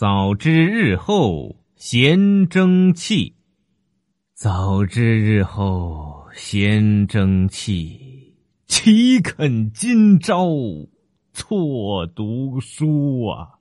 早知日后贤争气。早知日后贤争气岂肯今朝错读书啊？